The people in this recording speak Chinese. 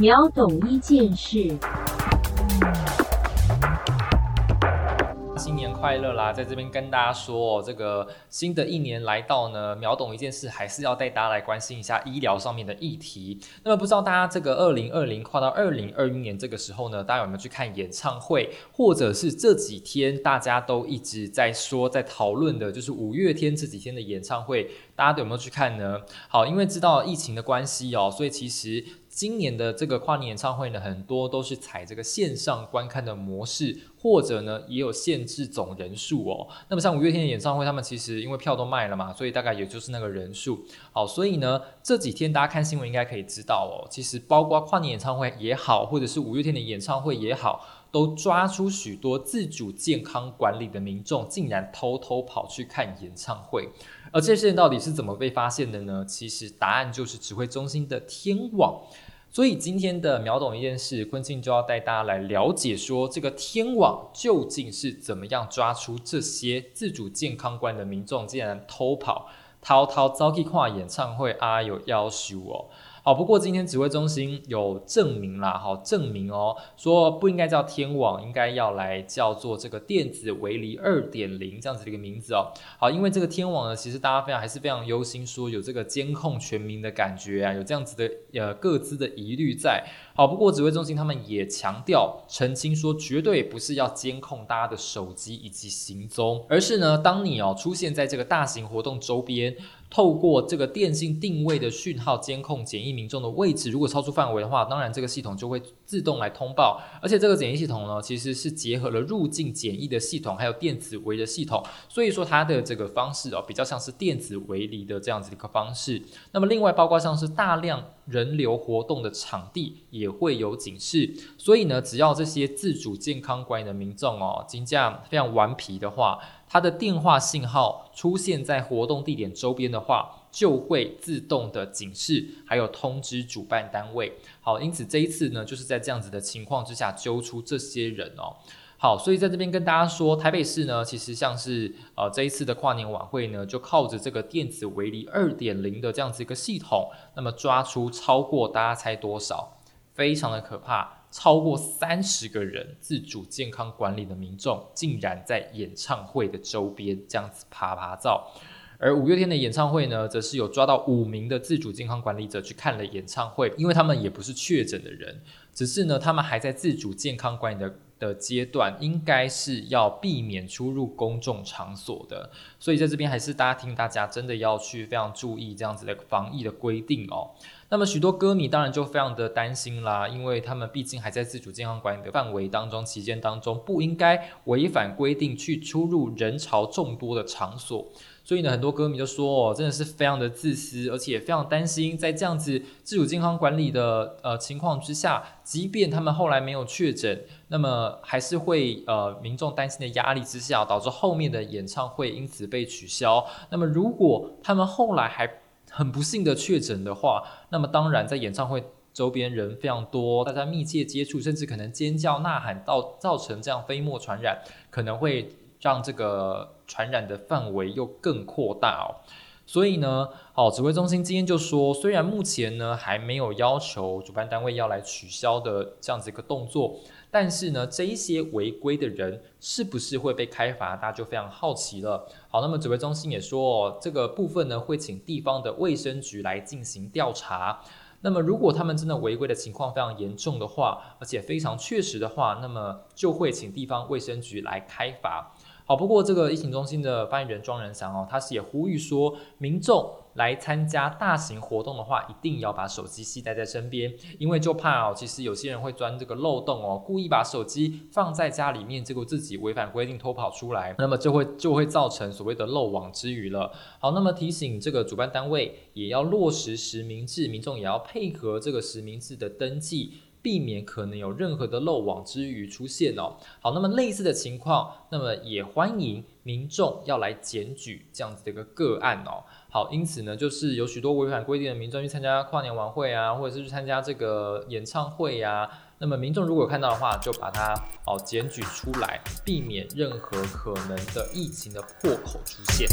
秒懂一件事。新年快乐啦！在这边跟大家说，这个新的一年来到呢，秒懂一件事，还是要带大家来关心一下医疗上面的议题。那么不知道大家这个二零二零跨到二零二一年这个时候呢，大家有没有去看演唱会，或者是这几天大家都一直在说、在讨论的，就是五月天这几天的演唱会，大家都有没有去看呢？好，因为知道疫情的关系哦，所以其实。今年的这个跨年演唱会呢，很多都是采这个线上观看的模式，或者呢也有限制总人数哦。那么像五月天的演唱会，他们其实因为票都卖了嘛，所以大概也就是那个人数。好，所以呢这几天大家看新闻应该可以知道哦，其实包括跨年演唱会也好，或者是五月天的演唱会也好，都抓出许多自主健康管理的民众，竟然偷偷跑去看演唱会。而这些人到底是怎么被发现的呢？其实答案就是指挥中心的天网。所以今天的秒懂一件事，昆庆就要带大家来了解，说这个天网究竟是怎么样抓出这些自主健康观的民众竟然偷跑、滔滔遭去跨演唱会啊，有要求哦。好，不过今天指挥中心有证明啦，好证明哦，说不应该叫天网，应该要来叫做这个电子围篱二点零这样子的一个名字哦。好，因为这个天网呢，其实大家非常还是非常忧心，说有这个监控全民的感觉啊，有这样子的呃各自的疑虑在。好，不过指挥中心他们也强调澄清说，绝对不是要监控大家的手机以及行踪，而是呢，当你哦出现在这个大型活动周边。透过这个电信定位的讯号监控检疫民众的位置，如果超出范围的话，当然这个系统就会自动来通报。而且这个检疫系统呢，其实是结合了入境检疫的系统，还有电子围的系统，所以说它的这个方式哦，比较像是电子围篱的这样子一个方式。那么另外包括像是大量人流活动的场地也会有警示，所以呢，只要这些自主健康管理的民众哦，金价非常顽皮的话。它的电话信号出现在活动地点周边的话，就会自动的警示，还有通知主办单位。好，因此这一次呢，就是在这样子的情况之下揪出这些人哦。好，所以在这边跟大家说，台北市呢，其实像是呃这一次的跨年晚会呢，就靠着这个电子围篱二点零的这样子一个系统，那么抓出超过大家猜多少，非常的可怕。超过三十个人自主健康管理的民众，竟然在演唱会的周边这样子爬爬照。而五月天的演唱会呢，则是有抓到五名的自主健康管理者去看了演唱会，因为他们也不是确诊的人，只是呢，他们还在自主健康管理的的阶段，应该是要避免出入公众场所的。所以在这边还是大家听大家真的要去非常注意这样子的防疫的规定哦。那么许多歌迷当然就非常的担心啦，因为他们毕竟还在自主健康管理的范围当中，期间当中不应该违反规定去出入人潮众多的场所。所以呢，很多歌迷就说哦，真的是非常的自私，而且也非常担心，在这样子自主健康管理的呃情况之下，即便他们后来没有确诊，那么还是会呃民众担心的压力之下，导致后面的演唱会因此被取消。那么如果他们后来还很不幸的确诊的话，那么当然在演唱会周边人非常多，大家密切接触，甚至可能尖叫呐喊，到造成这样飞沫传染，可能会让这个传染的范围又更扩大哦。所以呢，好，指挥中心今天就说，虽然目前呢还没有要求主办单位要来取消的这样子一个动作。但是呢，这一些违规的人是不是会被开罚？大家就非常好奇了。好，那么指挥中心也说，哦，这个部分呢会请地方的卫生局来进行调查。那么如果他们真的违规的情况非常严重的话，而且非常确实的话，那么就会请地方卫生局来开罚。好，不过这个疫情中心的发言人庄仁祥哦，他是也呼吁说，民众。来参加大型活动的话，一定要把手机系带在身边，因为就怕哦，其实有些人会钻这个漏洞哦，故意把手机放在家里面，结果自己违反规定偷跑出来，那么就会就会造成所谓的漏网之鱼了。好，那么提醒这个主办单位也要落实实名制，民众也要配合这个实名制的登记，避免可能有任何的漏网之鱼出现哦。好，那么类似的情况，那么也欢迎民众要来检举这样子的一个个案哦。好，因此呢，就是有许多违反规定的民众去参加跨年晚会啊，或者是去参加这个演唱会呀。那么民众如果看到的话，就把它哦检举出来，避免任何可能的疫情的破口出现。